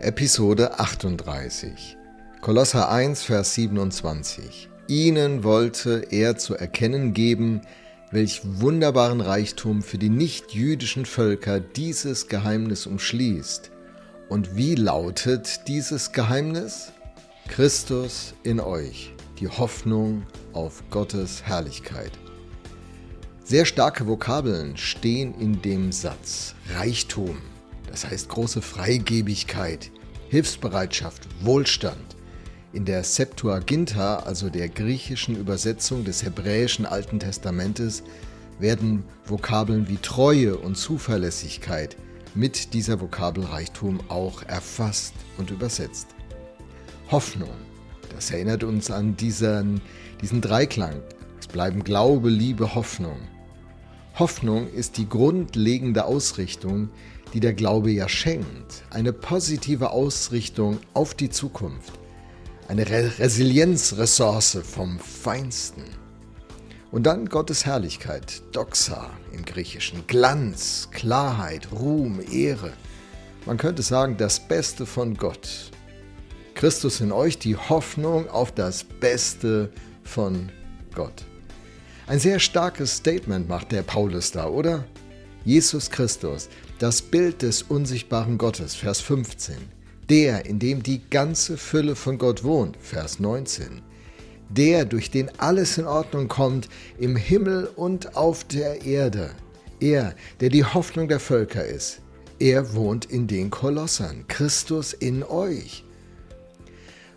Episode 38. Kolosser 1, Vers 27. Ihnen wollte er zu erkennen geben, welch wunderbaren Reichtum für die nichtjüdischen Völker dieses Geheimnis umschließt. Und wie lautet dieses Geheimnis? Christus in euch, die Hoffnung auf Gottes Herrlichkeit. Sehr starke Vokabeln stehen in dem Satz Reichtum, das heißt große Freigebigkeit, Hilfsbereitschaft, Wohlstand. In der Septuaginta, also der griechischen Übersetzung des hebräischen Alten Testamentes, werden Vokabeln wie Treue und Zuverlässigkeit mit dieser Vokabelreichtum auch erfasst und übersetzt. Hoffnung, das erinnert uns an diesen, diesen Dreiklang. Es bleiben Glaube, Liebe, Hoffnung. Hoffnung ist die grundlegende Ausrichtung, die der Glaube ja schenkt. Eine positive Ausrichtung auf die Zukunft. Eine Re Resilienzressource vom Feinsten. Und dann Gottes Herrlichkeit, Doxa im Griechischen, Glanz, Klarheit, Ruhm, Ehre. Man könnte sagen, das Beste von Gott. Christus in euch, die Hoffnung auf das Beste von Gott. Ein sehr starkes Statement macht der Paulus da, oder? Jesus Christus, das Bild des unsichtbaren Gottes, Vers 15. Der, in dem die ganze Fülle von Gott wohnt, Vers 19. Der, durch den alles in Ordnung kommt, im Himmel und auf der Erde. Er, der die Hoffnung der Völker ist. Er wohnt in den Kolossern, Christus in euch.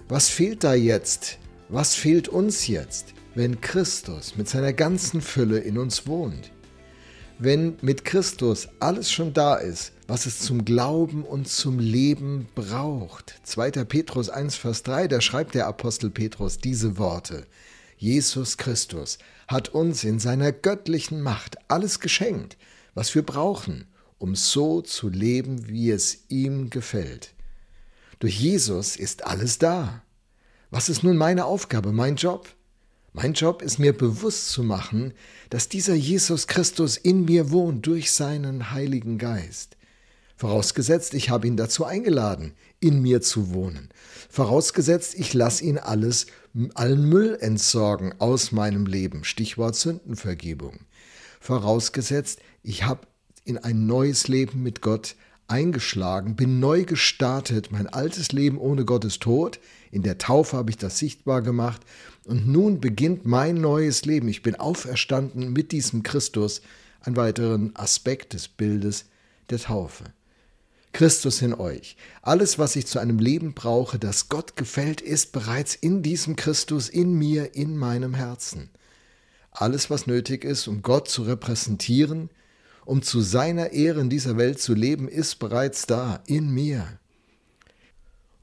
Was fehlt da jetzt? Was fehlt uns jetzt? Wenn Christus mit seiner ganzen Fülle in uns wohnt. Wenn mit Christus alles schon da ist, was es zum Glauben und zum Leben braucht. 2. Petrus 1, Vers 3, da schreibt der Apostel Petrus diese Worte. Jesus Christus hat uns in seiner göttlichen Macht alles geschenkt, was wir brauchen, um so zu leben, wie es ihm gefällt. Durch Jesus ist alles da. Was ist nun meine Aufgabe, mein Job? Mein Job ist mir bewusst zu machen, dass dieser Jesus Christus in mir wohnt durch seinen Heiligen Geist. Vorausgesetzt, ich habe ihn dazu eingeladen, in mir zu wohnen. Vorausgesetzt, ich lasse ihn alles, allen Müll entsorgen aus meinem Leben. Stichwort Sündenvergebung. Vorausgesetzt, ich habe in ein neues Leben mit Gott eingeschlagen, bin neu gestartet, mein altes Leben ohne Gott ist tot, in der Taufe habe ich das sichtbar gemacht und nun beginnt mein neues Leben. Ich bin auferstanden mit diesem Christus, ein weiteren Aspekt des Bildes der Taufe. Christus in euch. Alles, was ich zu einem Leben brauche, das Gott gefällt, ist bereits in diesem Christus, in mir, in meinem Herzen. Alles, was nötig ist, um Gott zu repräsentieren, um zu seiner Ehre in dieser Welt zu leben, ist bereits da, in mir.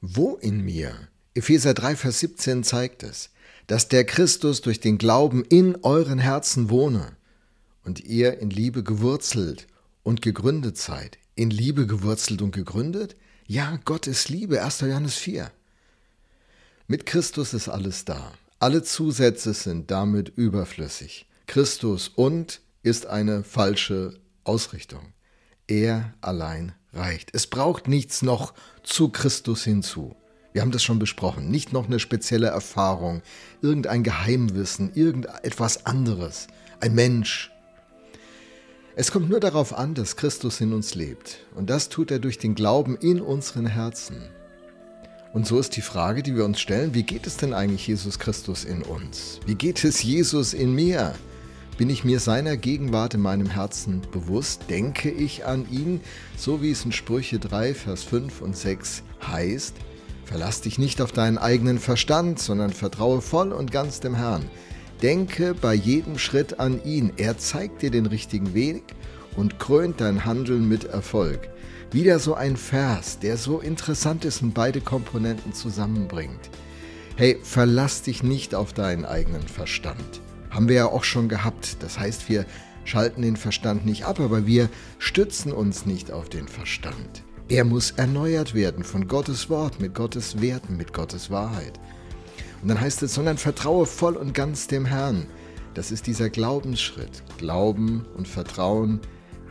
Wo in mir? Epheser 3, Vers 17 zeigt es, dass der Christus durch den Glauben in euren Herzen wohne und ihr in Liebe gewurzelt und gegründet seid. In Liebe gewurzelt und gegründet? Ja, Gott ist Liebe, 1. Johannes 4. Mit Christus ist alles da. Alle Zusätze sind damit überflüssig. Christus und ist eine falsche Ausrichtung. Er allein reicht. Es braucht nichts noch zu Christus hinzu. Wir haben das schon besprochen. Nicht noch eine spezielle Erfahrung, irgendein Geheimwissen, irgendetwas anderes, ein Mensch. Es kommt nur darauf an, dass Christus in uns lebt. Und das tut er durch den Glauben in unseren Herzen. Und so ist die Frage, die wir uns stellen, wie geht es denn eigentlich Jesus Christus in uns? Wie geht es Jesus in mir? Bin ich mir seiner Gegenwart in meinem Herzen bewusst? Denke ich an ihn, so wie es in Sprüche 3, Vers 5 und 6 heißt? Verlass dich nicht auf deinen eigenen Verstand, sondern vertraue voll und ganz dem Herrn. Denke bei jedem Schritt an ihn. Er zeigt dir den richtigen Weg und krönt dein Handeln mit Erfolg. Wieder so ein Vers, der so interessant ist und beide Komponenten zusammenbringt. Hey, verlass dich nicht auf deinen eigenen Verstand. Haben wir ja auch schon gehabt. Das heißt, wir schalten den Verstand nicht ab, aber wir stützen uns nicht auf den Verstand. Er muss erneuert werden von Gottes Wort, mit Gottes Werten, mit Gottes Wahrheit. Und dann heißt es, sondern vertraue voll und ganz dem Herrn. Das ist dieser Glaubensschritt. Glauben und Vertrauen,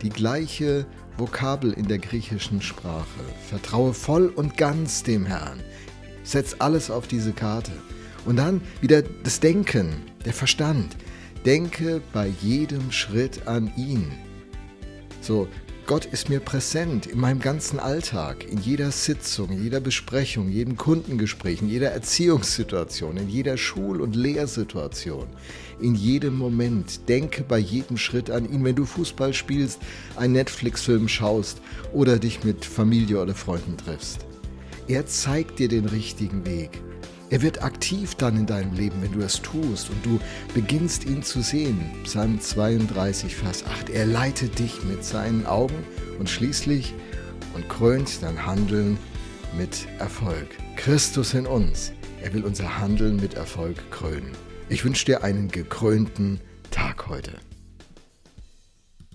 die gleiche Vokabel in der griechischen Sprache. Vertraue voll und ganz dem Herrn. Setz alles auf diese Karte. Und dann wieder das Denken, der Verstand. Denke bei jedem Schritt an ihn. So, Gott ist mir präsent in meinem ganzen Alltag, in jeder Sitzung, in jeder Besprechung, jedem Kundengespräch, in jeder Erziehungssituation, in jeder Schul- und Lehrsituation, in jedem Moment. Denke bei jedem Schritt an ihn, wenn du Fußball spielst, einen Netflix-Film schaust oder dich mit Familie oder Freunden triffst. Er zeigt dir den richtigen Weg. Er wird aktiv dann in deinem Leben, wenn du es tust und du beginnst ihn zu sehen. Psalm 32, Vers 8. Er leitet dich mit seinen Augen und schließlich und krönt dein Handeln mit Erfolg. Christus in uns. Er will unser Handeln mit Erfolg krönen. Ich wünsche dir einen gekrönten Tag heute.